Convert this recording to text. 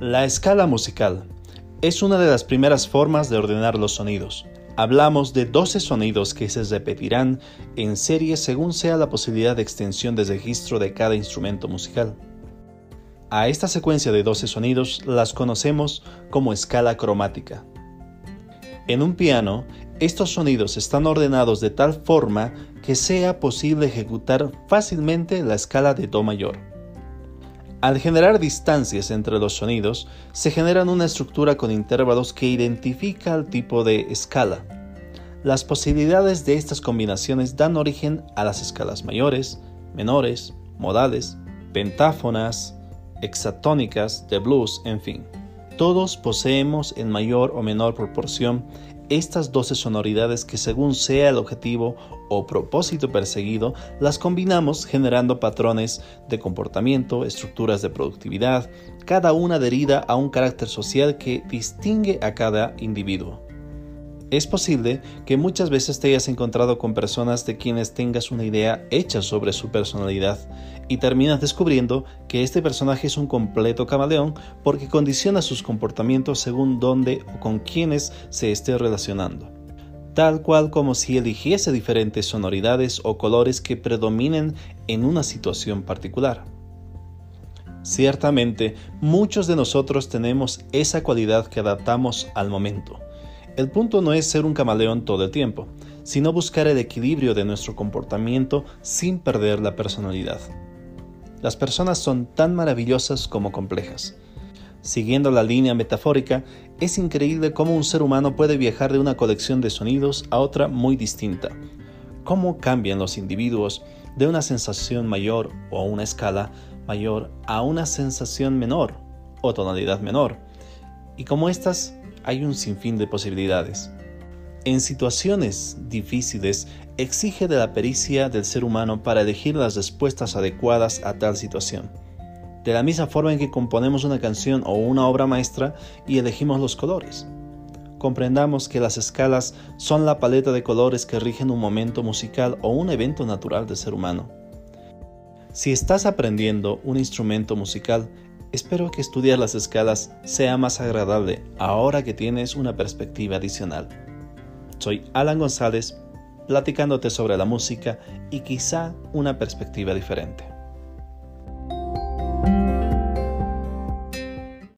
La escala musical es una de las primeras formas de ordenar los sonidos. Hablamos de 12 sonidos que se repetirán en serie según sea la posibilidad de extensión de registro de cada instrumento musical. A esta secuencia de 12 sonidos las conocemos como escala cromática. En un piano, estos sonidos están ordenados de tal forma que sea posible ejecutar fácilmente la escala de Do mayor. Al generar distancias entre los sonidos, se genera una estructura con intervalos que identifica el tipo de escala. Las posibilidades de estas combinaciones dan origen a las escalas mayores, menores, modales, pentáfonas, hexatónicas, de blues, en fin. Todos poseemos en mayor o menor proporción estas 12 sonoridades que según sea el objetivo o propósito perseguido, las combinamos generando patrones de comportamiento, estructuras de productividad, cada una adherida a un carácter social que distingue a cada individuo. Es posible que muchas veces te hayas encontrado con personas de quienes tengas una idea hecha sobre su personalidad y terminas descubriendo que este personaje es un completo camaleón porque condiciona sus comportamientos según dónde o con quienes se esté relacionando tal cual como si eligiese diferentes sonoridades o colores que predominen en una situación particular. Ciertamente, muchos de nosotros tenemos esa cualidad que adaptamos al momento. El punto no es ser un camaleón todo el tiempo, sino buscar el equilibrio de nuestro comportamiento sin perder la personalidad. Las personas son tan maravillosas como complejas. Siguiendo la línea metafórica, es increíble cómo un ser humano puede viajar de una colección de sonidos a otra muy distinta. Cómo cambian los individuos de una sensación mayor o una escala mayor a una sensación menor o tonalidad menor. Y cómo éstas hay un sinfín de posibilidades. En situaciones difíciles exige de la pericia del ser humano para elegir las respuestas adecuadas a tal situación. De la misma forma en que componemos una canción o una obra maestra y elegimos los colores. Comprendamos que las escalas son la paleta de colores que rigen un momento musical o un evento natural del ser humano. Si estás aprendiendo un instrumento musical, Espero que estudiar las escalas sea más agradable ahora que tienes una perspectiva adicional. Soy Alan González, platicándote sobre la música y quizá una perspectiva diferente.